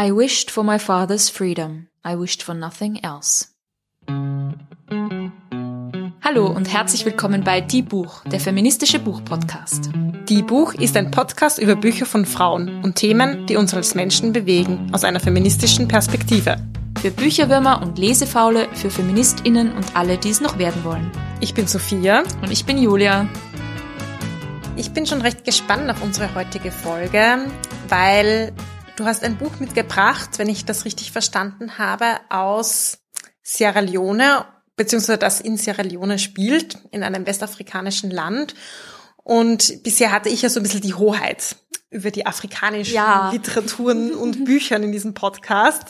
I wished for my father's freedom. I wished for nothing else. Hallo und herzlich willkommen bei Die Buch, der feministische Buchpodcast. Die Buch ist ein Podcast über Bücher von Frauen und Themen, die uns als Menschen bewegen, aus einer feministischen Perspektive. Für Bücherwürmer und Lesefaule, für FeministInnen und alle, die es noch werden wollen. Ich bin Sophia. Und ich bin Julia. Ich bin schon recht gespannt auf unsere heutige Folge, weil du hast ein Buch mitgebracht, wenn ich das richtig verstanden habe, aus Sierra Leone beziehungsweise das in Sierra Leone spielt, in einem westafrikanischen Land. Und bisher hatte ich ja so ein bisschen die Hoheit über die afrikanischen ja. Literaturen und Büchern in diesem Podcast.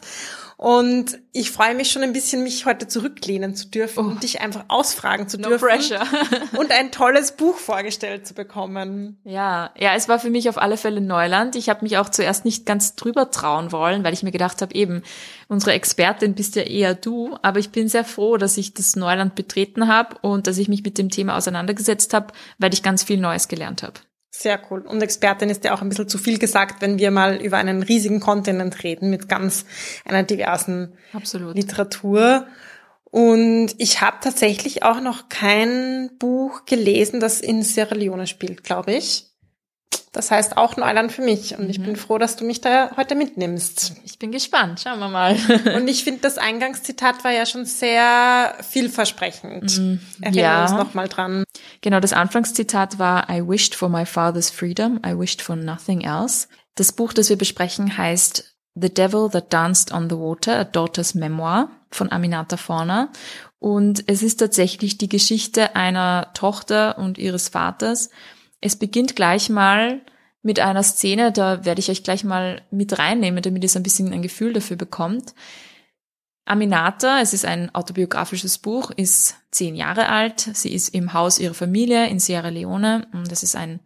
Und ich freue mich schon ein bisschen, mich heute zurücklehnen zu dürfen oh. und dich einfach ausfragen zu no dürfen. Pressure. und ein tolles Buch vorgestellt zu bekommen. Ja, ja, es war für mich auf alle Fälle Neuland. Ich habe mich auch zuerst nicht ganz drüber trauen wollen, weil ich mir gedacht habe, eben, unsere Expertin bist ja eher du. Aber ich bin sehr froh, dass ich das Neuland betreten habe und dass ich mich mit dem Thema auseinandergesetzt habe, weil ich ganz viel Neues gelernt habe. Sehr cool. Und Expertin ist ja auch ein bisschen zu viel gesagt, wenn wir mal über einen riesigen Kontinent reden mit ganz einer diversen Absolut. Literatur. Und ich habe tatsächlich auch noch kein Buch gelesen, das in Sierra Leone spielt, glaube ich. Das heißt auch Neuland für mich. Und mhm. ich bin froh, dass du mich da heute mitnimmst. Ich bin gespannt. Schauen wir mal. und ich finde, das Eingangszitat war ja schon sehr vielversprechend. Mhm. Erinnern ja. uns nochmal dran. Genau, das Anfangszitat war I wished for my father's freedom. I wished for nothing else. Das Buch, das wir besprechen, heißt The Devil That Danced on the Water, a Daughter's Memoir von Aminata Forner. Und es ist tatsächlich die Geschichte einer Tochter und ihres Vaters, es beginnt gleich mal mit einer Szene, da werde ich euch gleich mal mit reinnehmen, damit ihr so ein bisschen ein Gefühl dafür bekommt. Aminata, es ist ein autobiografisches Buch, ist zehn Jahre alt. Sie ist im Haus ihrer Familie in Sierra Leone. Und das ist ein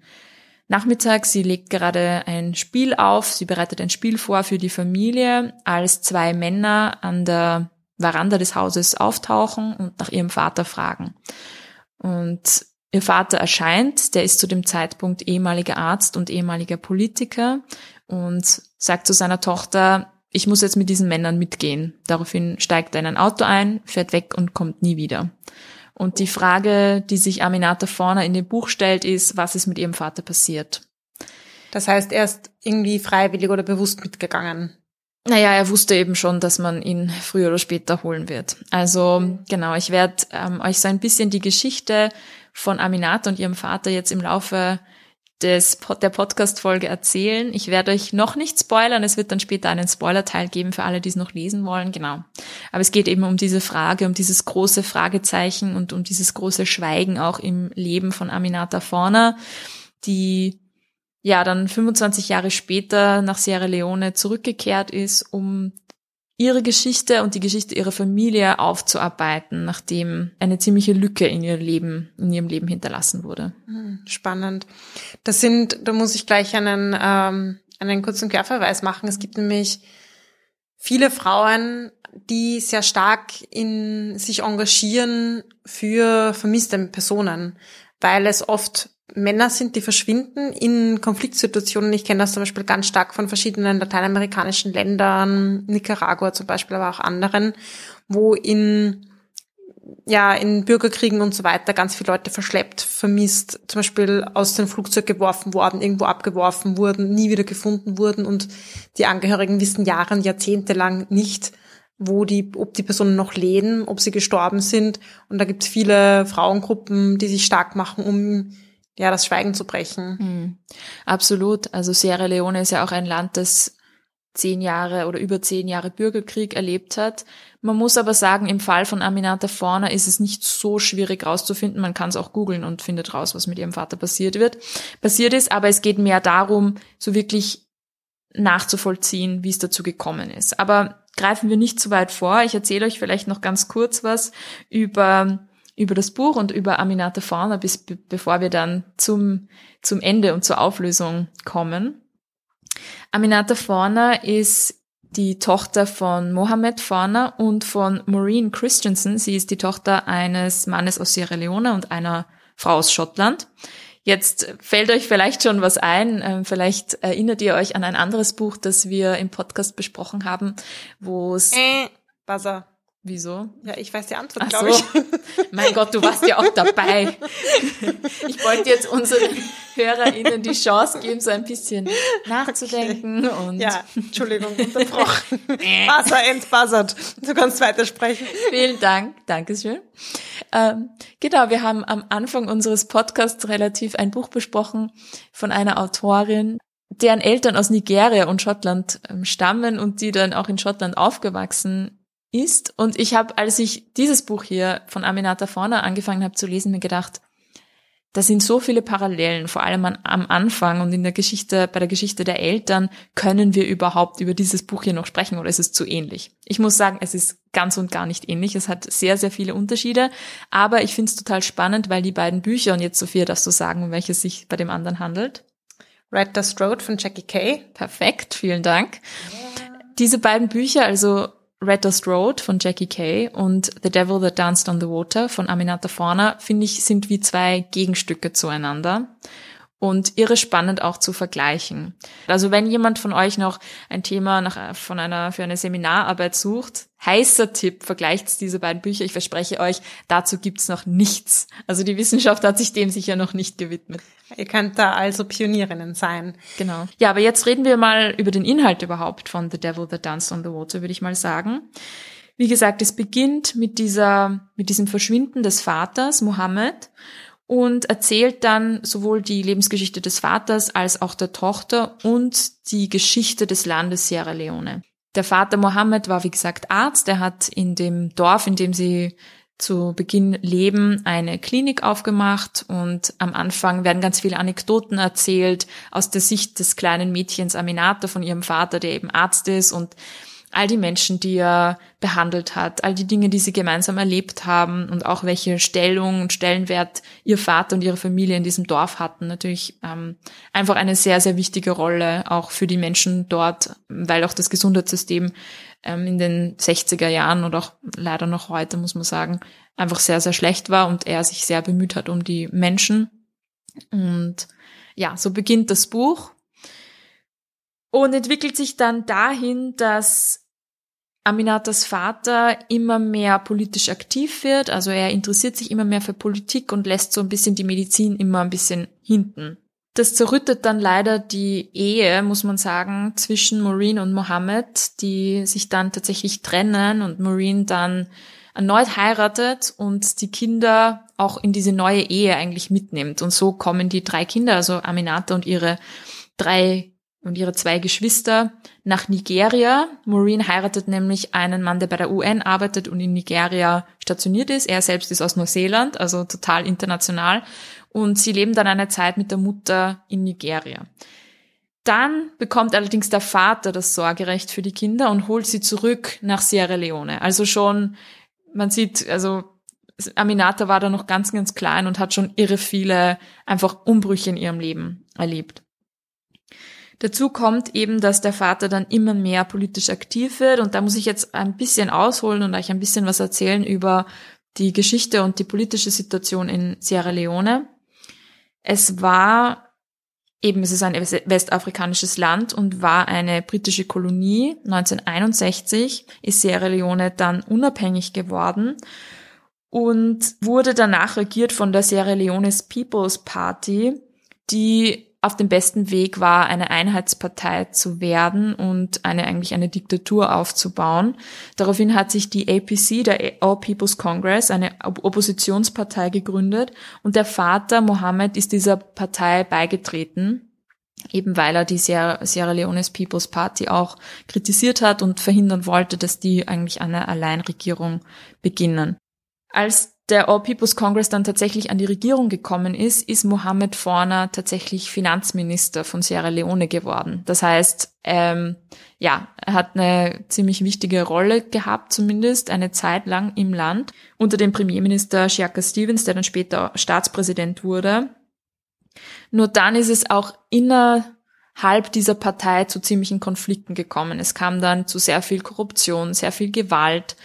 Nachmittag. Sie legt gerade ein Spiel auf. Sie bereitet ein Spiel vor für die Familie, als zwei Männer an der Veranda des Hauses auftauchen und nach ihrem Vater fragen. Und Ihr Vater erscheint, der ist zu dem Zeitpunkt ehemaliger Arzt und ehemaliger Politiker und sagt zu seiner Tochter, ich muss jetzt mit diesen Männern mitgehen. Daraufhin steigt er in ein Auto ein, fährt weg und kommt nie wieder. Und die Frage, die sich Aminata vorne in dem Buch stellt, ist, was ist mit ihrem Vater passiert? Das heißt, er ist irgendwie freiwillig oder bewusst mitgegangen. Naja, er wusste eben schon, dass man ihn früher oder später holen wird. Also genau, ich werde ähm, euch so ein bisschen die Geschichte von Aminata und ihrem Vater jetzt im Laufe des, der Podcast-Folge erzählen. Ich werde euch noch nicht spoilern. Es wird dann später einen Spoiler-Teil geben für alle, die es noch lesen wollen. Genau. Aber es geht eben um diese Frage, um dieses große Fragezeichen und um dieses große Schweigen auch im Leben von Aminata Forner, die ja dann 25 Jahre später nach Sierra Leone zurückgekehrt ist, um ihre Geschichte und die Geschichte ihrer Familie aufzuarbeiten, nachdem eine ziemliche Lücke in ihr Leben, in ihrem Leben hinterlassen wurde. Hm, spannend. Das sind, da muss ich gleich einen, ähm, einen kurzen Querverweis machen. Es gibt nämlich viele Frauen, die sehr stark in sich engagieren für vermisste Personen, weil es oft Männer sind, die verschwinden in Konfliktsituationen. Ich kenne das zum Beispiel ganz stark von verschiedenen lateinamerikanischen Ländern, Nicaragua zum Beispiel, aber auch anderen, wo in ja, in Bürgerkriegen und so weiter ganz viele Leute verschleppt, vermisst, zum Beispiel aus dem Flugzeug geworfen worden, irgendwo abgeworfen wurden, nie wieder gefunden wurden und die Angehörigen wissen Jahre und Jahrzehnte lang nicht, wo die, ob die Personen noch leben, ob sie gestorben sind. Und da gibt es viele Frauengruppen, die sich stark machen, um ja, das Schweigen zu brechen. Mhm. Absolut. Also Sierra Leone ist ja auch ein Land, das zehn Jahre oder über zehn Jahre Bürgerkrieg erlebt hat. Man muss aber sagen, im Fall von Aminata Forna ist es nicht so schwierig rauszufinden. Man kann es auch googeln und findet raus, was mit ihrem Vater passiert wird, passiert ist. Aber es geht mehr darum, so wirklich nachzuvollziehen, wie es dazu gekommen ist. Aber greifen wir nicht zu weit vor. Ich erzähle euch vielleicht noch ganz kurz was über über das Buch und über Aminata Fauna, bis bevor wir dann zum, zum Ende und zur Auflösung kommen. Aminata Fauna ist die Tochter von Mohammed Fauna und von Maureen Christensen. Sie ist die Tochter eines Mannes aus Sierra Leone und einer Frau aus Schottland. Jetzt fällt euch vielleicht schon was ein. Ähm, vielleicht erinnert ihr euch an ein anderes Buch, das wir im Podcast besprochen haben, wo es. Äh, Buzzer. Wieso? Ja, ich weiß die Antwort, glaube so. ich. Mein Gott, du warst ja auch dabei. Ich wollte jetzt unseren HörerInnen die Chance geben, so ein bisschen nachzudenken okay. und. Ja, Entschuldigung, unterbrochen. Buzzer entbuzzert. Du kannst weitersprechen. Vielen Dank. Dankeschön. Ähm, genau, wir haben am Anfang unseres Podcasts relativ ein Buch besprochen von einer Autorin, deren Eltern aus Nigeria und Schottland ähm, stammen und die dann auch in Schottland aufgewachsen ist. Und ich habe, als ich dieses Buch hier von Aminata Fauna angefangen habe zu lesen, mir gedacht, da sind so viele Parallelen, vor allem an, am Anfang und in der Geschichte, bei der Geschichte der Eltern, können wir überhaupt über dieses Buch hier noch sprechen oder ist es zu ähnlich? Ich muss sagen, es ist ganz und gar nicht ähnlich. Es hat sehr, sehr viele Unterschiede, aber ich finde es total spannend, weil die beiden Bücher, und jetzt Sophia, darfst du sagen, um welches sich bei dem anderen handelt? Red Dust Road von Jackie Kay. Perfekt, vielen Dank. Ja. Diese beiden Bücher, also Red Dust Road von Jackie Kay und The Devil That Danced on the Water von Aminata Fauna, finde ich, sind wie zwei Gegenstücke zueinander und irre spannend auch zu vergleichen. Also wenn jemand von euch noch ein Thema nach, von einer, für eine Seminararbeit sucht, heißer Tipp, vergleicht diese beiden Bücher. Ich verspreche euch, dazu gibt's noch nichts. Also die Wissenschaft hat sich dem sicher noch nicht gewidmet. Ihr könnt da also Pionierinnen sein. Genau. Ja, aber jetzt reden wir mal über den Inhalt überhaupt von The Devil That Danced on the Water, würde ich mal sagen. Wie gesagt, es beginnt mit dieser, mit diesem Verschwinden des Vaters, Mohammed, und erzählt dann sowohl die Lebensgeschichte des Vaters als auch der Tochter und die Geschichte des Landes Sierra Leone. Der Vater Mohammed war, wie gesagt, Arzt. Er hat in dem Dorf, in dem sie zu Beginn leben, eine Klinik aufgemacht und am Anfang werden ganz viele Anekdoten erzählt aus der Sicht des kleinen Mädchens Aminata von ihrem Vater, der eben Arzt ist und all die Menschen, die er behandelt hat, all die Dinge, die sie gemeinsam erlebt haben und auch welche Stellung und Stellenwert ihr Vater und ihre Familie in diesem Dorf hatten. Natürlich ähm, einfach eine sehr, sehr wichtige Rolle auch für die Menschen dort, weil auch das Gesundheitssystem ähm, in den 60er Jahren und auch leider noch heute, muss man sagen, einfach sehr, sehr schlecht war und er sich sehr bemüht hat um die Menschen. Und ja, so beginnt das Buch und entwickelt sich dann dahin, dass Aminatas Vater immer mehr politisch aktiv wird, also er interessiert sich immer mehr für Politik und lässt so ein bisschen die Medizin immer ein bisschen hinten. Das zerrüttet dann leider die Ehe, muss man sagen, zwischen Maureen und Mohammed, die sich dann tatsächlich trennen und Maureen dann erneut heiratet und die Kinder auch in diese neue Ehe eigentlich mitnimmt. Und so kommen die drei Kinder, also Aminata und ihre drei und ihre zwei Geschwister nach Nigeria. Maureen heiratet nämlich einen Mann, der bei der UN arbeitet und in Nigeria stationiert ist. Er selbst ist aus Neuseeland, also total international. Und sie leben dann eine Zeit mit der Mutter in Nigeria. Dann bekommt allerdings der Vater das Sorgerecht für die Kinder und holt sie zurück nach Sierra Leone. Also schon, man sieht, also Aminata war da noch ganz, ganz klein und hat schon irre viele einfach Umbrüche in ihrem Leben erlebt. Dazu kommt eben, dass der Vater dann immer mehr politisch aktiv wird und da muss ich jetzt ein bisschen ausholen und euch ein bisschen was erzählen über die Geschichte und die politische Situation in Sierra Leone. Es war eben, es ist ein westafrikanisches Land und war eine britische Kolonie. 1961 ist Sierra Leone dann unabhängig geworden und wurde danach regiert von der Sierra Leone's People's Party, die auf dem besten Weg war, eine Einheitspartei zu werden und eine eigentlich eine Diktatur aufzubauen. Daraufhin hat sich die APC, der All People's Congress, eine Oppositionspartei gegründet und der Vater Mohammed ist dieser Partei beigetreten, eben weil er die Sierra, Leone's People's Party auch kritisiert hat und verhindern wollte, dass die eigentlich eine Alleinregierung beginnen. Als der All People's Congress dann tatsächlich an die Regierung gekommen ist, ist Mohammed Forner tatsächlich Finanzminister von Sierra Leone geworden. Das heißt, ähm, ja, er hat eine ziemlich wichtige Rolle gehabt, zumindest eine Zeit lang im Land, unter dem Premierminister Shaka Stevens, der dann später Staatspräsident wurde. Nur dann ist es auch innerhalb dieser Partei zu ziemlichen Konflikten gekommen. Es kam dann zu sehr viel Korruption, sehr viel Gewalt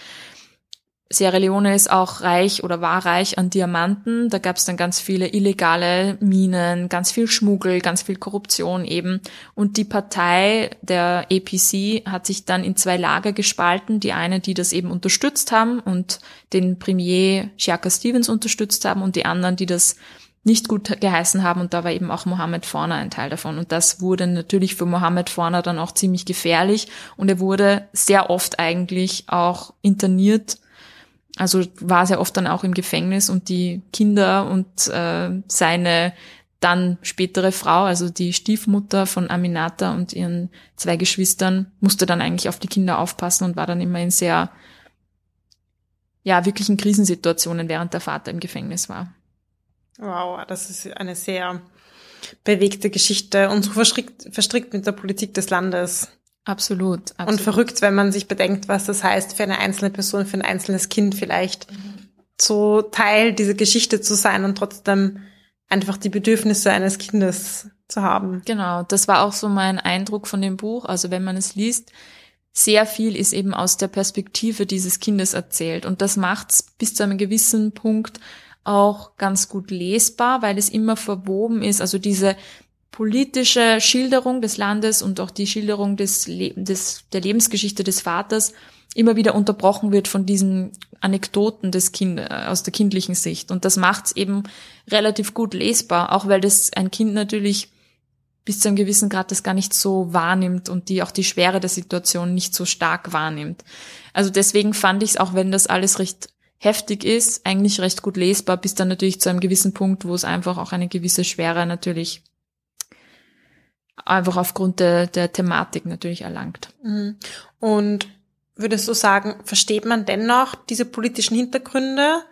Sierra Leone ist auch reich oder war reich an Diamanten. Da gab es dann ganz viele illegale Minen, ganz viel Schmuggel, ganz viel Korruption eben. Und die Partei der APC hat sich dann in zwei Lager gespalten. Die eine, die das eben unterstützt haben und den Premier Shaka Stevens unterstützt haben und die anderen, die das nicht gut geheißen haben und da war eben auch Mohammed Forner ein Teil davon und das wurde natürlich für Mohammed Forner dann auch ziemlich gefährlich und er wurde sehr oft eigentlich auch interniert also war sehr oft dann auch im Gefängnis und die Kinder und äh, seine dann spätere Frau, also die Stiefmutter von Aminata und ihren zwei Geschwistern, musste dann eigentlich auf die Kinder aufpassen und war dann immer in sehr, ja, wirklichen Krisensituationen, während der Vater im Gefängnis war. Wow, das ist eine sehr bewegte Geschichte und so verstrickt, verstrickt mit der Politik des Landes. Absolut, absolut. Und verrückt, wenn man sich bedenkt, was das heißt für eine einzelne Person, für ein einzelnes Kind vielleicht, mhm. so Teil dieser Geschichte zu sein und trotzdem einfach die Bedürfnisse eines Kindes zu haben. Genau, das war auch so mein Eindruck von dem Buch. Also wenn man es liest, sehr viel ist eben aus der Perspektive dieses Kindes erzählt. Und das macht es bis zu einem gewissen Punkt auch ganz gut lesbar, weil es immer verwoben ist. Also diese politische Schilderung des Landes und auch die Schilderung des, des, der Lebensgeschichte des Vaters immer wieder unterbrochen wird von diesen Anekdoten des Kind, aus der kindlichen Sicht. Und das macht es eben relativ gut lesbar, auch weil das ein Kind natürlich bis zu einem gewissen Grad das gar nicht so wahrnimmt und die auch die Schwere der Situation nicht so stark wahrnimmt. Also deswegen fand ich es, auch wenn das alles recht heftig ist, eigentlich recht gut lesbar, bis dann natürlich zu einem gewissen Punkt, wo es einfach auch eine gewisse Schwere natürlich einfach aufgrund der, der Thematik natürlich erlangt. Mhm. Und würdest du sagen, versteht man dennoch diese politischen Hintergründe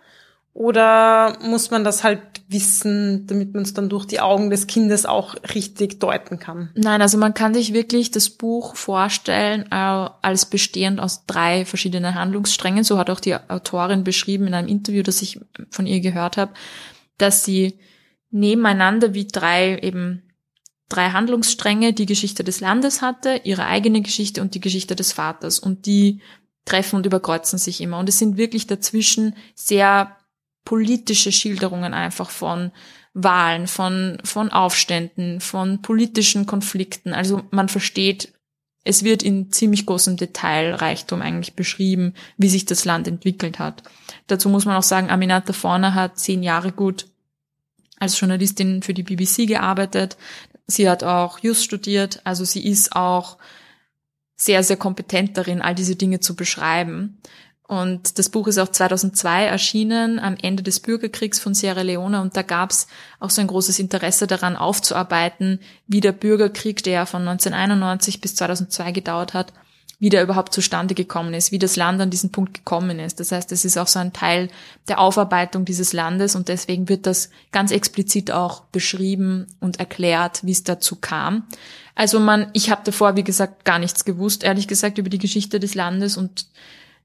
oder muss man das halt wissen, damit man es dann durch die Augen des Kindes auch richtig deuten kann? Nein, also man kann sich wirklich das Buch vorstellen äh, als bestehend aus drei verschiedenen Handlungssträngen. So hat auch die Autorin beschrieben in einem Interview, das ich von ihr gehört habe, dass sie nebeneinander wie drei eben drei Handlungsstränge, die Geschichte des Landes hatte, ihre eigene Geschichte und die Geschichte des Vaters. Und die treffen und überkreuzen sich immer. Und es sind wirklich dazwischen sehr politische Schilderungen einfach von Wahlen, von, von Aufständen, von politischen Konflikten. Also man versteht, es wird in ziemlich großem Detailreichtum eigentlich beschrieben, wie sich das Land entwickelt hat. Dazu muss man auch sagen, Aminata Forner hat zehn Jahre gut als Journalistin für die BBC gearbeitet. Sie hat auch Just studiert, also sie ist auch sehr, sehr kompetent darin, all diese Dinge zu beschreiben. Und das Buch ist auch 2002 erschienen, am Ende des Bürgerkriegs von Sierra Leone. Und da gab es auch so ein großes Interesse daran, aufzuarbeiten, wie der Bürgerkrieg, der von 1991 bis 2002 gedauert hat, wie der überhaupt zustande gekommen ist, wie das Land an diesen Punkt gekommen ist. Das heißt, es ist auch so ein Teil der Aufarbeitung dieses Landes und deswegen wird das ganz explizit auch beschrieben und erklärt, wie es dazu kam. Also man, ich habe davor, wie gesagt, gar nichts gewusst, ehrlich gesagt, über die Geschichte des Landes und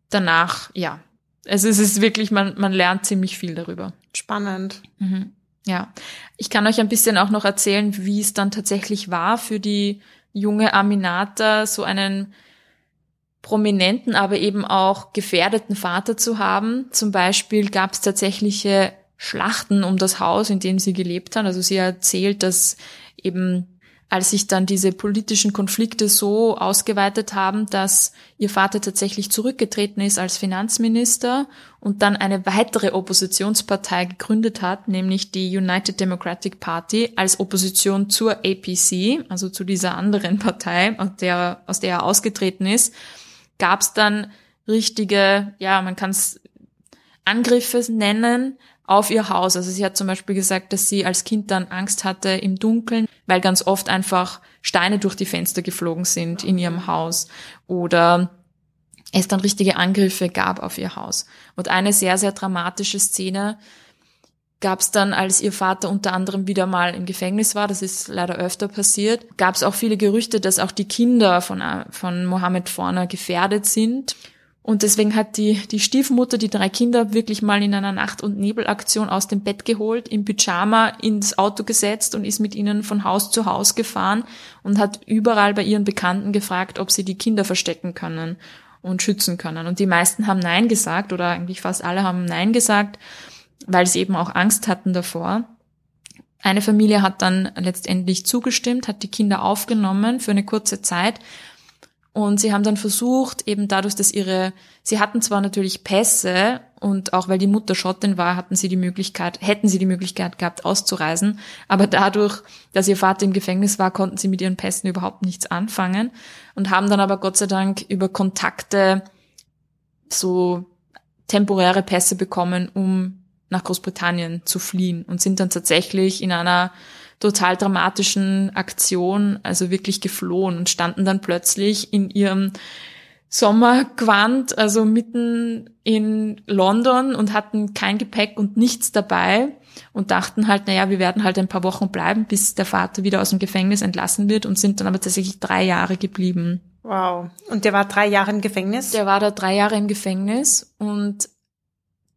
danach, ja. Also es ist wirklich, man, man lernt ziemlich viel darüber. Spannend. Mhm. Ja. Ich kann euch ein bisschen auch noch erzählen, wie es dann tatsächlich war für die junge Aminata, so einen prominenten, aber eben auch gefährdeten Vater zu haben. Zum Beispiel gab es tatsächliche Schlachten um das Haus, in dem sie gelebt hat. Also sie erzählt, dass eben als sich dann diese politischen Konflikte so ausgeweitet haben, dass ihr Vater tatsächlich zurückgetreten ist als Finanzminister und dann eine weitere Oppositionspartei gegründet hat, nämlich die United Democratic Party als Opposition zur APC, also zu dieser anderen Partei, aus der, aus der er ausgetreten ist gab es dann richtige, ja, man kann es Angriffe nennen auf ihr Haus. Also sie hat zum Beispiel gesagt, dass sie als Kind dann Angst hatte im Dunkeln, weil ganz oft einfach Steine durch die Fenster geflogen sind in ihrem Haus oder es dann richtige Angriffe gab auf ihr Haus. Und eine sehr, sehr dramatische Szene gab es dann, als ihr Vater unter anderem wieder mal im Gefängnis war, das ist leider öfter passiert, gab es auch viele Gerüchte, dass auch die Kinder von, von Mohammed Forner gefährdet sind. Und deswegen hat die, die Stiefmutter die drei Kinder wirklich mal in einer Nacht- und Nebelaktion aus dem Bett geholt, im Pyjama ins Auto gesetzt und ist mit ihnen von Haus zu Haus gefahren und hat überall bei ihren Bekannten gefragt, ob sie die Kinder verstecken können. und schützen können. Und die meisten haben Nein gesagt oder eigentlich fast alle haben Nein gesagt, weil sie eben auch Angst hatten davor. Eine Familie hat dann letztendlich zugestimmt, hat die Kinder aufgenommen für eine kurze Zeit und sie haben dann versucht, eben dadurch, dass ihre, sie hatten zwar natürlich Pässe und auch weil die Mutter Schottin war, hatten sie die Möglichkeit, hätten sie die Möglichkeit gehabt, auszureisen. Aber dadurch, dass ihr Vater im Gefängnis war, konnten sie mit ihren Pässen überhaupt nichts anfangen und haben dann aber Gott sei Dank über Kontakte so temporäre Pässe bekommen, um nach Großbritannien zu fliehen und sind dann tatsächlich in einer total dramatischen Aktion, also wirklich geflohen und standen dann plötzlich in ihrem Sommerquant, also mitten in London und hatten kein Gepäck und nichts dabei und dachten halt, naja, wir werden halt ein paar Wochen bleiben, bis der Vater wieder aus dem Gefängnis entlassen wird und sind dann aber tatsächlich drei Jahre geblieben. Wow. Und der war drei Jahre im Gefängnis? Der war da drei Jahre im Gefängnis und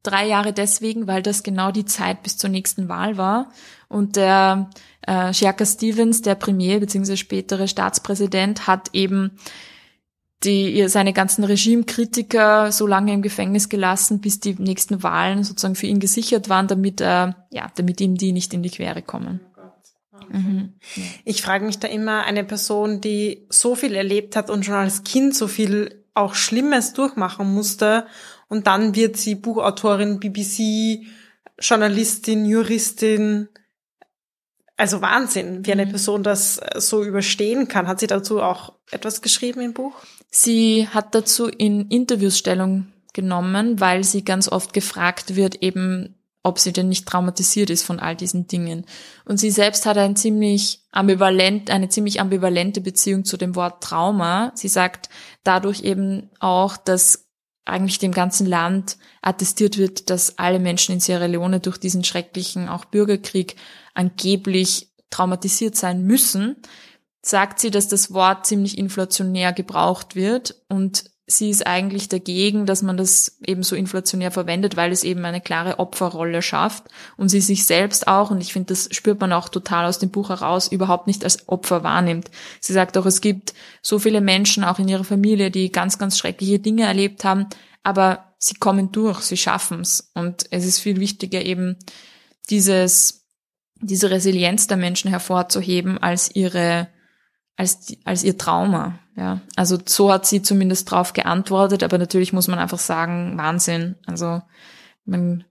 drei Jahre deswegen, weil das genau die Zeit bis zur nächsten Wahl war und der äh, Sherka Stevens, der Premier bzw. spätere Staatspräsident, hat eben die, seine ganzen Regimekritiker so lange im Gefängnis gelassen, bis die nächsten Wahlen sozusagen für ihn gesichert waren, damit er, ja, damit ihm die nicht in die Quere kommen. Oh mhm. Ich frage mich da immer, eine Person, die so viel erlebt hat und schon als Kind so viel auch Schlimmes durchmachen musste und dann wird sie Buchautorin, BBC, Journalistin, Juristin, also Wahnsinn, wie eine mhm. Person das äh, so überstehen kann. Hat sie dazu auch etwas geschrieben im Buch? Sie hat dazu in Interviews Stellung genommen, weil sie ganz oft gefragt wird, eben ob sie denn nicht traumatisiert ist von all diesen Dingen. Und sie selbst hat ein ziemlich ambivalent, eine ziemlich ambivalente Beziehung zu dem Wort Trauma. Sie sagt dadurch eben auch, dass eigentlich dem ganzen Land attestiert wird, dass alle Menschen in Sierra Leone durch diesen schrecklichen auch Bürgerkrieg angeblich traumatisiert sein müssen, sagt sie, dass das Wort ziemlich inflationär gebraucht wird und sie ist eigentlich dagegen, dass man das eben so inflationär verwendet, weil es eben eine klare Opferrolle schafft und sie sich selbst auch, und ich finde, das spürt man auch total aus dem Buch heraus, überhaupt nicht als Opfer wahrnimmt. Sie sagt auch, es gibt so viele Menschen auch in ihrer Familie, die ganz, ganz schreckliche Dinge erlebt haben, aber sie kommen durch, sie schaffen's und es ist viel wichtiger eben dieses diese Resilienz der Menschen hervorzuheben als ihre, als, als ihr Trauma. Ja, also so hat sie zumindest drauf geantwortet, aber natürlich muss man einfach sagen, Wahnsinn. Also man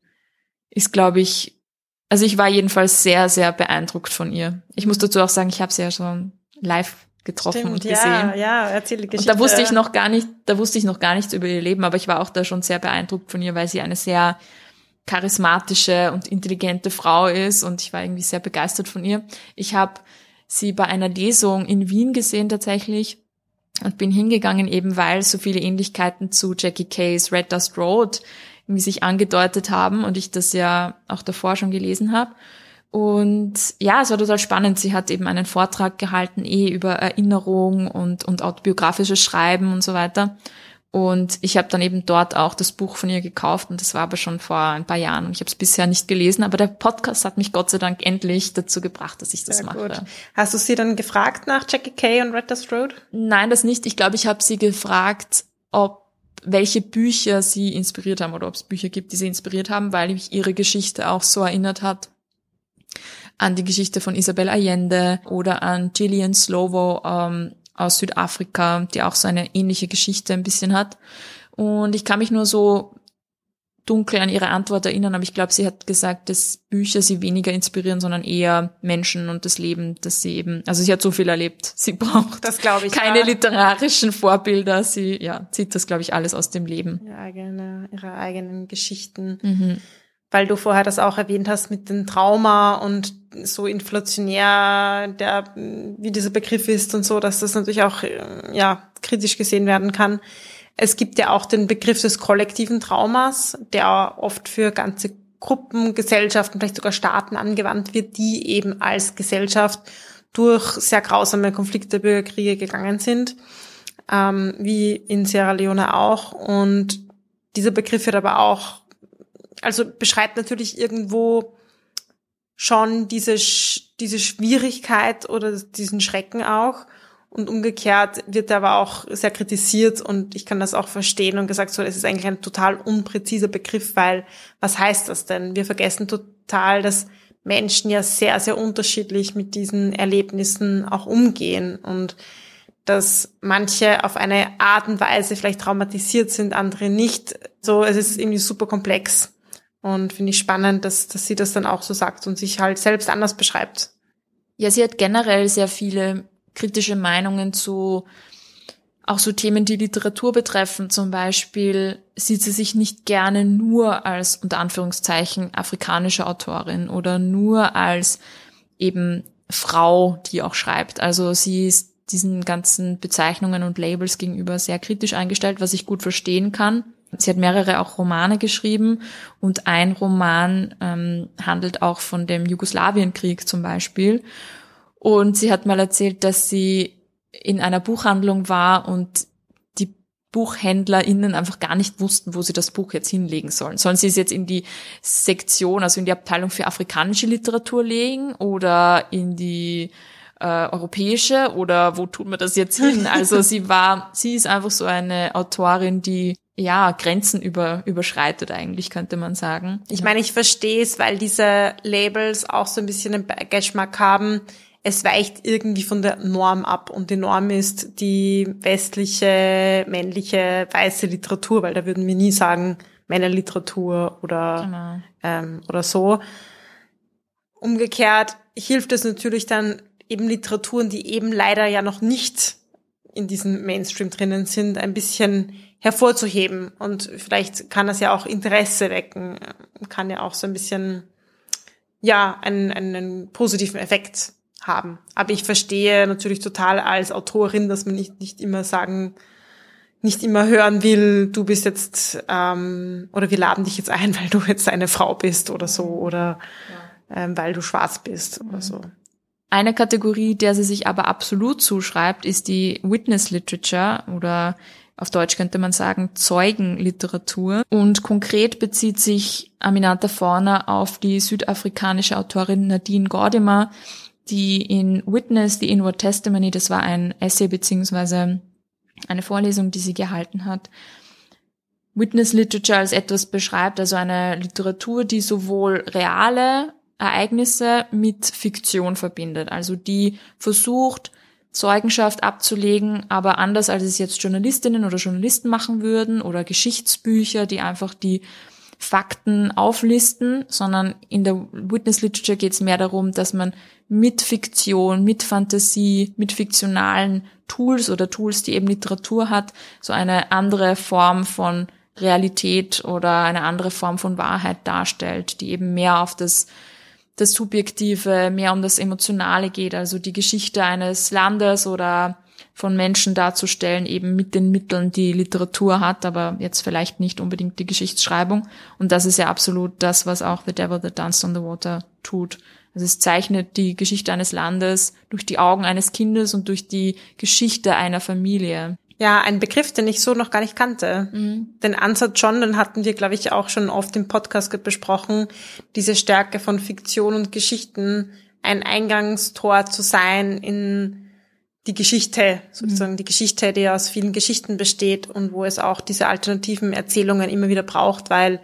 ist, glaube ich, also ich war jedenfalls sehr, sehr beeindruckt von ihr. Ich muss dazu auch sagen, ich habe sie ja schon live getroffen Stimmt, und gesehen. Ja, ja, erzähle Geschichte. Und da wusste ich noch gar nicht, da wusste ich noch gar nichts über ihr Leben, aber ich war auch da schon sehr beeindruckt von ihr, weil sie eine sehr charismatische und intelligente Frau ist und ich war irgendwie sehr begeistert von ihr. Ich habe sie bei einer Lesung in Wien gesehen tatsächlich und bin hingegangen eben, weil so viele Ähnlichkeiten zu Jackie Kays Red Dust Road irgendwie sich angedeutet haben und ich das ja auch davor schon gelesen habe. Und ja, es war total spannend. Sie hat eben einen Vortrag gehalten, eh über Erinnerung und, und autobiografisches Schreiben und so weiter. Und ich habe dann eben dort auch das Buch von ihr gekauft und das war aber schon vor ein paar Jahren und ich habe es bisher nicht gelesen, aber der Podcast hat mich Gott sei Dank endlich dazu gebracht, dass ich das Sehr mache. Gut. Hast du sie dann gefragt nach Jackie Kay und Red Dust Road? Nein, das nicht. Ich glaube, ich habe sie gefragt, ob welche Bücher sie inspiriert haben oder ob es Bücher gibt, die sie inspiriert haben, weil mich ihre Geschichte auch so erinnert hat an die Geschichte von Isabel Allende oder an Gillian Slovo, ähm, aus Südafrika, die auch so eine ähnliche Geschichte ein bisschen hat. Und ich kann mich nur so dunkel an ihre Antwort erinnern, aber ich glaube, sie hat gesagt, dass Bücher sie weniger inspirieren, sondern eher Menschen und das Leben, dass sie eben, also sie hat so viel erlebt, sie braucht das ich, keine ja. literarischen Vorbilder, sie ja, zieht das, glaube ich, alles aus dem Leben. Ihre, eigene, ihre eigenen Geschichten. Mhm weil du vorher das auch erwähnt hast mit dem Trauma und so inflationär, der, wie dieser Begriff ist und so, dass das natürlich auch, ja, kritisch gesehen werden kann. Es gibt ja auch den Begriff des kollektiven Traumas, der oft für ganze Gruppen, Gesellschaften, vielleicht sogar Staaten angewandt wird, die eben als Gesellschaft durch sehr grausame Konflikte, Bürgerkriege gegangen sind, ähm, wie in Sierra Leone auch. Und dieser Begriff wird aber auch also beschreibt natürlich irgendwo schon diese, diese Schwierigkeit oder diesen Schrecken auch. Und umgekehrt wird er aber auch sehr kritisiert und ich kann das auch verstehen und gesagt so, es ist eigentlich ein total unpräziser Begriff, weil was heißt das denn? Wir vergessen total, dass Menschen ja sehr, sehr unterschiedlich mit diesen Erlebnissen auch umgehen und dass manche auf eine Art und Weise vielleicht traumatisiert sind, andere nicht. So, es ist irgendwie super komplex. Und finde ich spannend, dass, dass sie das dann auch so sagt und sich halt selbst anders beschreibt. Ja, sie hat generell sehr viele kritische Meinungen zu auch so Themen, die Literatur betreffen. Zum Beispiel sieht sie sich nicht gerne nur als unter Anführungszeichen afrikanische Autorin oder nur als eben Frau, die auch schreibt. Also sie ist diesen ganzen Bezeichnungen und Labels gegenüber sehr kritisch eingestellt, was ich gut verstehen kann. Sie hat mehrere auch Romane geschrieben und ein Roman ähm, handelt auch von dem Jugoslawienkrieg zum Beispiel. Und sie hat mal erzählt, dass sie in einer Buchhandlung war und die BuchhändlerInnen einfach gar nicht wussten, wo sie das Buch jetzt hinlegen sollen. Sollen sie es jetzt in die Sektion, also in die Abteilung für afrikanische Literatur legen oder in die äh, europäische oder wo tut man das jetzt hin? Also sie war, sie ist einfach so eine Autorin, die ja, Grenzen über, überschreitet eigentlich, könnte man sagen. Ich meine, ich verstehe es, weil diese Labels auch so ein bisschen einen Geschmack haben. Es weicht irgendwie von der Norm ab und die Norm ist die westliche, männliche, weiße Literatur, weil da würden wir nie sagen Männerliteratur oder, genau. ähm, oder so. Umgekehrt hilft es natürlich dann eben Literaturen, die eben leider ja noch nicht in diesem Mainstream drinnen sind, ein bisschen hervorzuheben. Und vielleicht kann das ja auch Interesse wecken, kann ja auch so ein bisschen, ja, einen, einen positiven Effekt haben. Aber ich verstehe natürlich total als Autorin, dass man nicht, nicht immer sagen, nicht immer hören will, du bist jetzt, ähm, oder wir laden dich jetzt ein, weil du jetzt eine Frau bist oder so, oder ja. ähm, weil du schwarz bist oder so. Eine Kategorie, der sie sich aber absolut zuschreibt, ist die Witness Literature oder auf Deutsch könnte man sagen Zeugenliteratur. Und konkret bezieht sich Aminata Forner auf die südafrikanische Autorin Nadine Gordimer, die in Witness, the Inward Testimony, das war ein Essay beziehungsweise eine Vorlesung, die sie gehalten hat, Witness Literature als etwas beschreibt, also eine Literatur, die sowohl reale Ereignisse mit Fiktion verbindet. Also die versucht, Zeugenschaft abzulegen, aber anders als es jetzt Journalistinnen oder Journalisten machen würden oder Geschichtsbücher, die einfach die Fakten auflisten, sondern in der Witness Literature geht es mehr darum, dass man mit Fiktion, mit Fantasie, mit fiktionalen Tools oder Tools, die eben Literatur hat, so eine andere Form von Realität oder eine andere Form von Wahrheit darstellt, die eben mehr auf das das Subjektive, mehr um das Emotionale geht, also die Geschichte eines Landes oder von Menschen darzustellen, eben mit den Mitteln, die Literatur hat, aber jetzt vielleicht nicht unbedingt die Geschichtsschreibung. Und das ist ja absolut das, was auch The Devil That Danced on the Water tut. Also es zeichnet die Geschichte eines Landes durch die Augen eines Kindes und durch die Geschichte einer Familie. Ja, ein Begriff, den ich so noch gar nicht kannte. Mhm. Den Ansatz schon, den hatten wir, glaube ich, auch schon oft im Podcast besprochen. Diese Stärke von Fiktion und Geschichten, ein Eingangstor zu sein in die Geschichte, sozusagen mhm. die Geschichte, die aus vielen Geschichten besteht und wo es auch diese alternativen Erzählungen immer wieder braucht, weil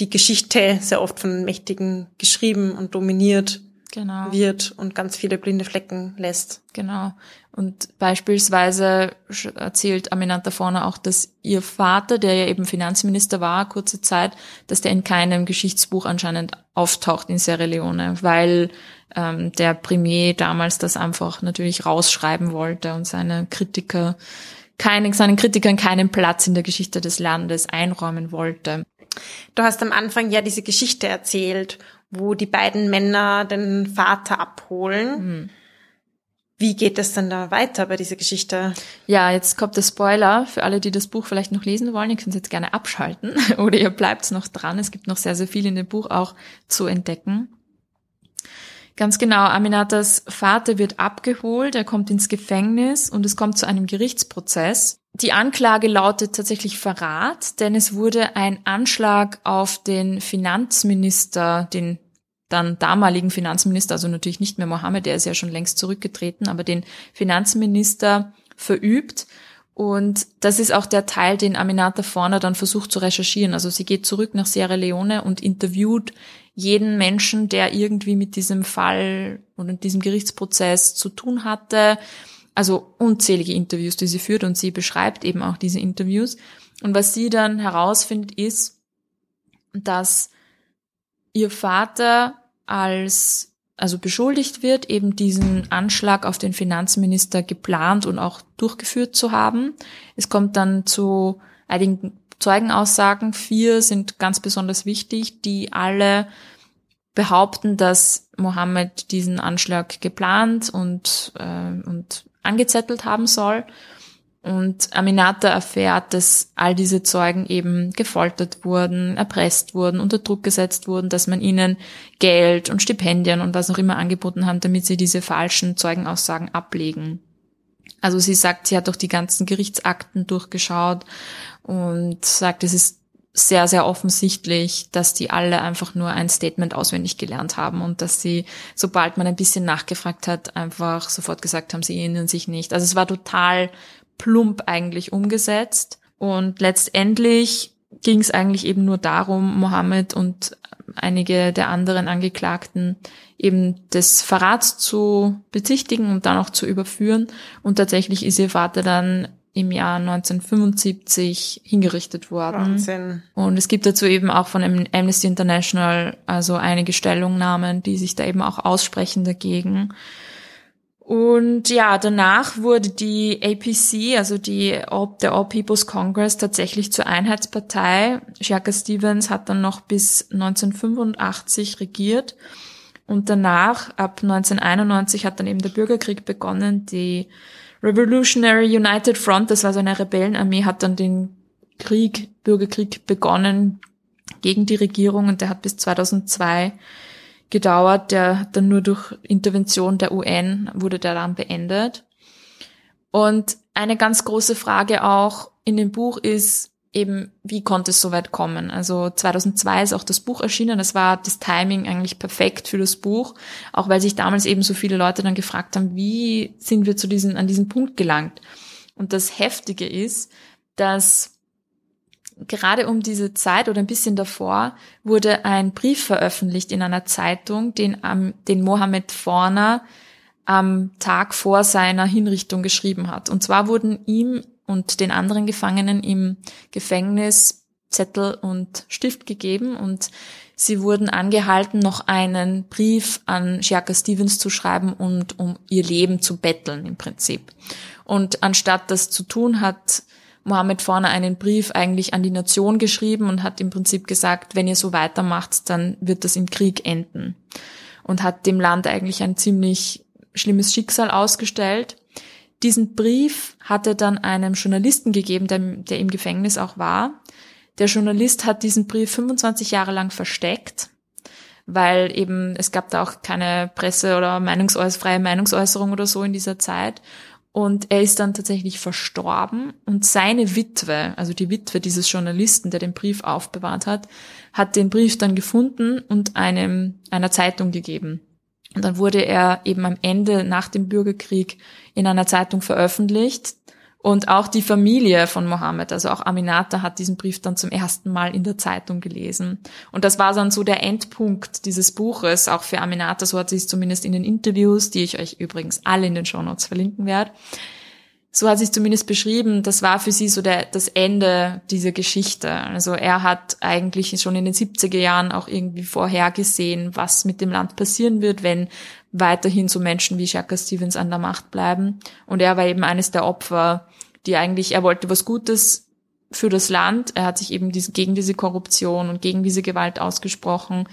die Geschichte sehr oft von Mächtigen geschrieben und dominiert genau. wird und ganz viele blinde Flecken lässt. Genau. Und beispielsweise erzählt Aminata vorne auch, dass ihr Vater, der ja eben Finanzminister war, kurze Zeit, dass der in keinem Geschichtsbuch anscheinend auftaucht in Sierra Leone, weil ähm, der Premier damals das einfach natürlich rausschreiben wollte und seine Kritiker keine, seinen Kritikern keinen Platz in der Geschichte des Landes einräumen wollte. Du hast am Anfang ja diese Geschichte erzählt, wo die beiden Männer den Vater abholen. Mhm. Wie geht es denn da weiter bei dieser Geschichte? Ja, jetzt kommt der Spoiler für alle, die das Buch vielleicht noch lesen wollen. Ihr könnt es jetzt gerne abschalten oder ihr bleibt noch dran. Es gibt noch sehr, sehr viel in dem Buch auch zu entdecken. Ganz genau, Aminatas Vater wird abgeholt, er kommt ins Gefängnis und es kommt zu einem Gerichtsprozess. Die Anklage lautet tatsächlich Verrat, denn es wurde ein Anschlag auf den Finanzminister, den dann damaligen Finanzminister, also natürlich nicht mehr Mohammed, der ist ja schon längst zurückgetreten, aber den Finanzminister verübt. Und das ist auch der Teil, den Aminata Forner dann versucht zu recherchieren. Also sie geht zurück nach Sierra Leone und interviewt jeden Menschen, der irgendwie mit diesem Fall und diesem Gerichtsprozess zu tun hatte. Also unzählige Interviews, die sie führt und sie beschreibt eben auch diese Interviews. Und was sie dann herausfindet, ist, dass ihr Vater als also beschuldigt wird, eben diesen Anschlag auf den Finanzminister geplant und auch durchgeführt zu haben. Es kommt dann zu einigen Zeugenaussagen. Vier sind ganz besonders wichtig, die alle behaupten, dass Mohammed diesen Anschlag geplant und, äh, und angezettelt haben soll. Und Aminata erfährt, dass all diese Zeugen eben gefoltert wurden, erpresst wurden, unter Druck gesetzt wurden, dass man ihnen Geld und Stipendien und was auch immer angeboten haben, damit sie diese falschen Zeugenaussagen ablegen. Also sie sagt, sie hat doch die ganzen Gerichtsakten durchgeschaut und sagt, es ist sehr, sehr offensichtlich, dass die alle einfach nur ein Statement auswendig gelernt haben und dass sie, sobald man ein bisschen nachgefragt hat, einfach sofort gesagt haben, sie erinnern sich nicht. Also es war total plump eigentlich umgesetzt. Und letztendlich ging es eigentlich eben nur darum, Mohammed und einige der anderen Angeklagten eben des Verrats zu bezichtigen und dann auch zu überführen. Und tatsächlich ist ihr Vater dann im Jahr 1975 hingerichtet worden. Wahnsinn. Und es gibt dazu eben auch von Amnesty International also einige Stellungnahmen, die sich da eben auch aussprechen dagegen. Und ja, danach wurde die APC, also die der All People's Congress, tatsächlich zur Einheitspartei. Shaka Stevens hat dann noch bis 1985 regiert. Und danach, ab 1991, hat dann eben der Bürgerkrieg begonnen. Die Revolutionary United Front, das war so eine Rebellenarmee, hat dann den Krieg, Bürgerkrieg begonnen gegen die Regierung und der hat bis 2002 gedauert. Der dann nur durch Intervention der UN wurde der dann beendet. Und eine ganz große Frage auch in dem Buch ist eben, wie konnte es so weit kommen? Also 2002 ist auch das Buch erschienen. Das war das Timing eigentlich perfekt für das Buch, auch weil sich damals eben so viele Leute dann gefragt haben, wie sind wir zu diesen, an diesen Punkt gelangt? Und das Heftige ist, dass gerade um diese Zeit oder ein bisschen davor wurde ein Brief veröffentlicht in einer Zeitung, den, am, den Mohammed Forner am Tag vor seiner Hinrichtung geschrieben hat. Und zwar wurden ihm und den anderen Gefangenen im Gefängnis Zettel und Stift gegeben und sie wurden angehalten, noch einen Brief an Shaka Stevens zu schreiben und um ihr Leben zu betteln im Prinzip. Und anstatt das zu tun, hat Mohammed vorne einen Brief eigentlich an die Nation geschrieben und hat im Prinzip gesagt, wenn ihr so weitermacht, dann wird das im Krieg enden. Und hat dem Land eigentlich ein ziemlich schlimmes Schicksal ausgestellt. Diesen Brief hat er dann einem Journalisten gegeben, der, der im Gefängnis auch war. Der Journalist hat diesen Brief 25 Jahre lang versteckt, weil eben es gab da auch keine Presse oder Meinungsäuß freie Meinungsäußerung oder so in dieser Zeit. Und er ist dann tatsächlich verstorben und seine Witwe, also die Witwe dieses Journalisten, der den Brief aufbewahrt hat, hat den Brief dann gefunden und einem, einer Zeitung gegeben. Und dann wurde er eben am Ende nach dem Bürgerkrieg in einer Zeitung veröffentlicht. Und auch die Familie von Mohammed, also auch Aminata, hat diesen Brief dann zum ersten Mal in der Zeitung gelesen. Und das war dann so der Endpunkt dieses Buches, auch für Aminata, so hat sie es zumindest in den Interviews, die ich euch übrigens alle in den Shownotes verlinken werde, so hat sie es zumindest beschrieben, das war für sie so der, das Ende dieser Geschichte. Also er hat eigentlich schon in den 70er Jahren auch irgendwie vorhergesehen, was mit dem Land passieren wird, wenn weiterhin so Menschen wie Shaka Stevens an der Macht bleiben. Und er war eben eines der Opfer, die eigentlich, er wollte was Gutes für das Land. Er hat sich eben diese, gegen diese Korruption und gegen diese Gewalt ausgesprochen.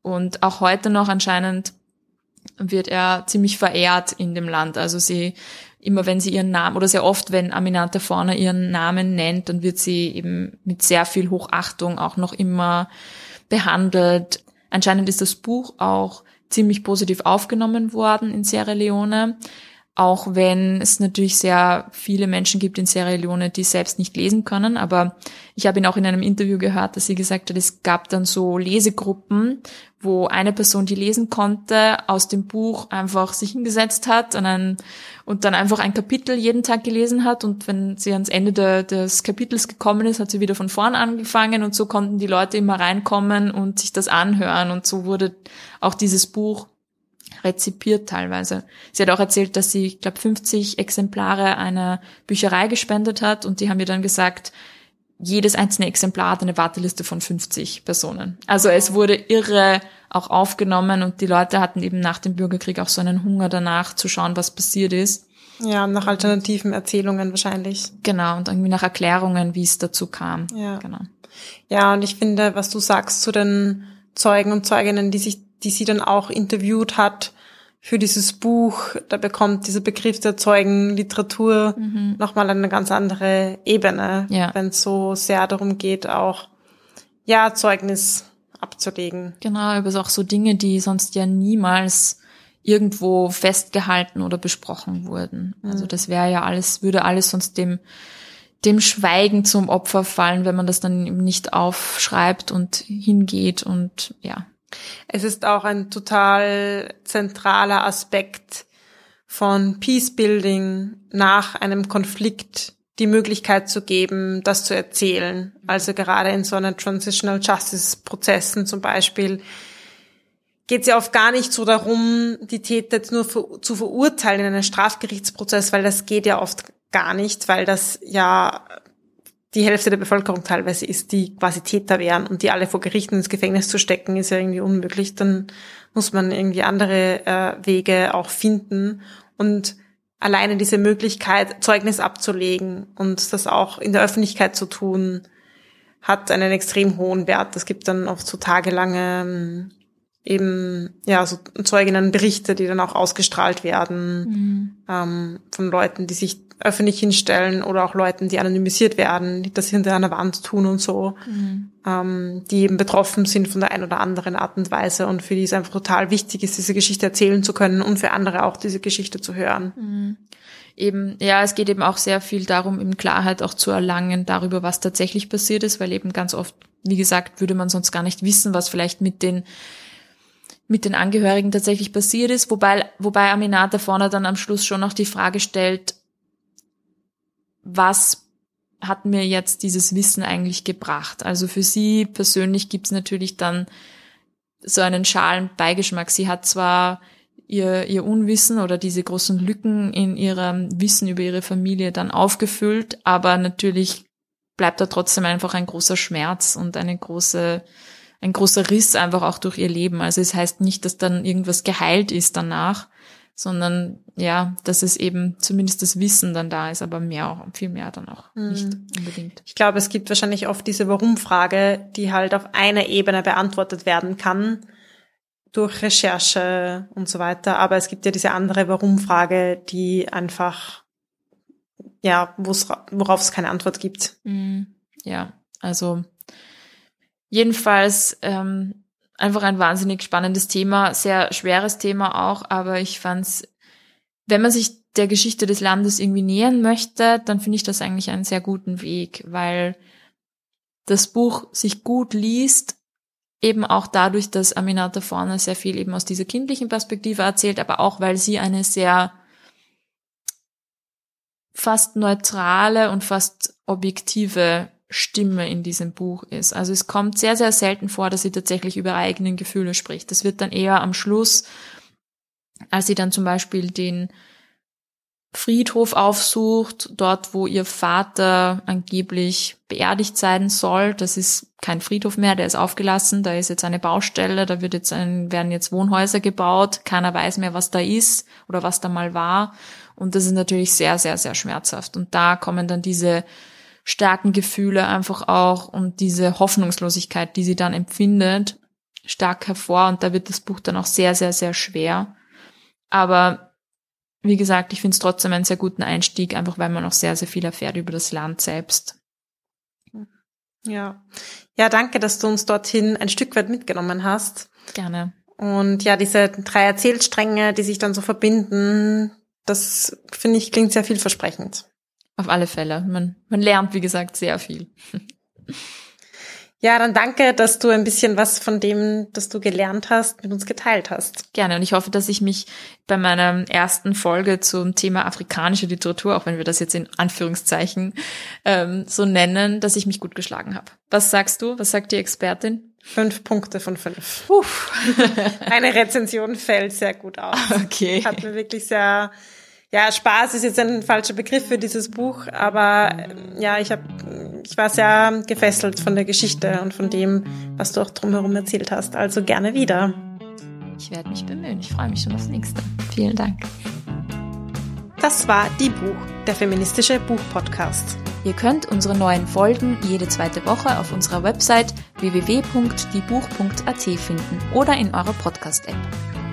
Und auch heute noch anscheinend wird er ziemlich verehrt in dem Land. Also sie immer wenn sie ihren Namen oder sehr oft, wenn Aminata vorne ihren Namen nennt, dann wird sie eben mit sehr viel Hochachtung auch noch immer behandelt. Anscheinend ist das Buch auch ziemlich positiv aufgenommen worden in Sierra Leone. Auch wenn es natürlich sehr viele Menschen gibt in Sierra Leone, die selbst nicht lesen können. Aber ich habe ihn auch in einem Interview gehört, dass sie gesagt hat, es gab dann so Lesegruppen, wo eine Person, die lesen konnte, aus dem Buch einfach sich hingesetzt hat und, ein, und dann einfach ein Kapitel jeden Tag gelesen hat. Und wenn sie ans Ende de, des Kapitels gekommen ist, hat sie wieder von vorn angefangen und so konnten die Leute immer reinkommen und sich das anhören. Und so wurde auch dieses Buch rezipiert teilweise. Sie hat auch erzählt, dass sie, ich glaube, 50 Exemplare einer Bücherei gespendet hat und die haben ihr dann gesagt, jedes einzelne Exemplar hat eine Warteliste von 50 Personen. Also es wurde irre auch aufgenommen und die Leute hatten eben nach dem Bürgerkrieg auch so einen Hunger danach zu schauen, was passiert ist. Ja, nach alternativen Erzählungen wahrscheinlich. Genau, und irgendwie nach Erklärungen, wie es dazu kam. Ja. Genau. Ja, und ich finde, was du sagst zu den Zeugen und Zeuginnen, die sich die sie dann auch interviewt hat für dieses Buch. Da bekommt dieser Begriff der Zeugenliteratur mhm. nochmal eine ganz andere Ebene, ja. wenn es so sehr darum geht, auch ja Zeugnis abzulegen. Genau, über auch so Dinge, die sonst ja niemals irgendwo festgehalten oder besprochen wurden. Also mhm. Also das wäre ja alles, würde alles sonst dem dem Schweigen zum Opfer fallen, wenn man das dann nicht aufschreibt und hingeht und ja, es ist auch ein total zentraler Aspekt von Peacebuilding nach einem Konflikt die Möglichkeit zu geben, das zu erzählen. Also gerade in so einer Transitional Justice Prozessen zum Beispiel geht es ja oft gar nicht so darum, die Täter jetzt nur für, zu verurteilen in einem Strafgerichtsprozess, weil das geht ja oft gar nicht, weil das ja die Hälfte der Bevölkerung teilweise ist, die quasi Täter wären und die alle vor Gerichten ins Gefängnis zu stecken, ist ja irgendwie unmöglich. Dann muss man irgendwie andere äh, Wege auch finden und alleine diese Möglichkeit, Zeugnis abzulegen und das auch in der Öffentlichkeit zu tun, hat einen extrem hohen Wert. Es gibt dann oft so tagelange ähm, eben ja so Zeuginnenberichte, die dann auch ausgestrahlt werden mhm. ähm, von Leuten, die sich öffentlich hinstellen oder auch Leuten, die anonymisiert werden, die das hinter einer Wand tun und so, mhm. ähm, die eben betroffen sind von der einen oder anderen Art und Weise und für die es einfach total wichtig ist, diese Geschichte erzählen zu können und für andere auch diese Geschichte zu hören. Mhm. Eben, ja, es geht eben auch sehr viel darum, eben Klarheit auch zu erlangen darüber, was tatsächlich passiert ist, weil eben ganz oft, wie gesagt, würde man sonst gar nicht wissen, was vielleicht mit den mit den Angehörigen tatsächlich passiert ist, wobei, wobei Aminata vorne dann am Schluss schon noch die Frage stellt, was hat mir jetzt dieses Wissen eigentlich gebracht? Also für sie persönlich gibt's natürlich dann so einen schalen Beigeschmack. Sie hat zwar ihr, ihr Unwissen oder diese großen Lücken in ihrem Wissen über ihre Familie dann aufgefüllt, aber natürlich bleibt da trotzdem einfach ein großer Schmerz und eine große, ein großer Riss einfach auch durch ihr Leben. Also es heißt nicht, dass dann irgendwas geheilt ist danach, sondern ja, dass es eben zumindest das Wissen dann da ist, aber mehr auch, viel mehr dann auch mhm. nicht unbedingt. Ich glaube, es gibt wahrscheinlich oft diese Warum-Frage, die halt auf einer Ebene beantwortet werden kann durch Recherche und so weiter. Aber es gibt ja diese andere Warum-Frage, die einfach, ja, worauf es keine Antwort gibt. Mhm. Ja, also jedenfalls ähm, einfach ein wahnsinnig spannendes Thema, sehr schweres Thema auch, aber ich fand's, wenn man sich der Geschichte des Landes irgendwie nähern möchte, dann finde ich das eigentlich einen sehr guten Weg, weil das Buch sich gut liest, eben auch dadurch, dass Aminata vorne sehr viel eben aus dieser kindlichen Perspektive erzählt, aber auch weil sie eine sehr fast neutrale und fast objektive Stimme in diesem Buch ist. Also es kommt sehr, sehr selten vor, dass sie tatsächlich über eigenen Gefühle spricht. Das wird dann eher am Schluss, als sie dann zum Beispiel den Friedhof aufsucht, dort wo ihr Vater angeblich beerdigt sein soll. Das ist kein Friedhof mehr, der ist aufgelassen, da ist jetzt eine Baustelle, da wird jetzt ein, werden jetzt Wohnhäuser gebaut, keiner weiß mehr, was da ist oder was da mal war. Und das ist natürlich sehr, sehr, sehr schmerzhaft. Und da kommen dann diese starken Gefühle einfach auch und diese Hoffnungslosigkeit, die sie dann empfindet, stark hervor und da wird das Buch dann auch sehr, sehr, sehr schwer. Aber wie gesagt, ich finde es trotzdem einen sehr guten Einstieg, einfach weil man auch sehr, sehr viel erfährt über das Land selbst. Ja. Ja, danke, dass du uns dorthin ein Stück weit mitgenommen hast. Gerne. Und ja, diese drei Erzählstränge, die sich dann so verbinden, das finde ich klingt sehr vielversprechend. Auf alle Fälle. Man, man lernt, wie gesagt, sehr viel. Ja, dann danke, dass du ein bisschen was von dem, das du gelernt hast, mit uns geteilt hast. Gerne. Und ich hoffe, dass ich mich bei meiner ersten Folge zum Thema afrikanische Literatur, auch wenn wir das jetzt in Anführungszeichen ähm, so nennen, dass ich mich gut geschlagen habe. Was sagst du? Was sagt die Expertin? Fünf Punkte von fünf. Uff. Eine Rezension fällt sehr gut aus. Okay. Hat mir wirklich sehr ja, Spaß ist jetzt ein falscher Begriff für dieses Buch, aber äh, ja, ich habe, ich war sehr gefesselt von der Geschichte und von dem, was du auch drumherum erzählt hast. Also gerne wieder. Ich werde mich bemühen. Ich freue mich schon aufs nächste. Vielen Dank. Das war Die Buch, der feministische Buchpodcast. Ihr könnt unsere neuen Folgen jede zweite Woche auf unserer Website www.diebuch.at finden oder in eurer Podcast-App.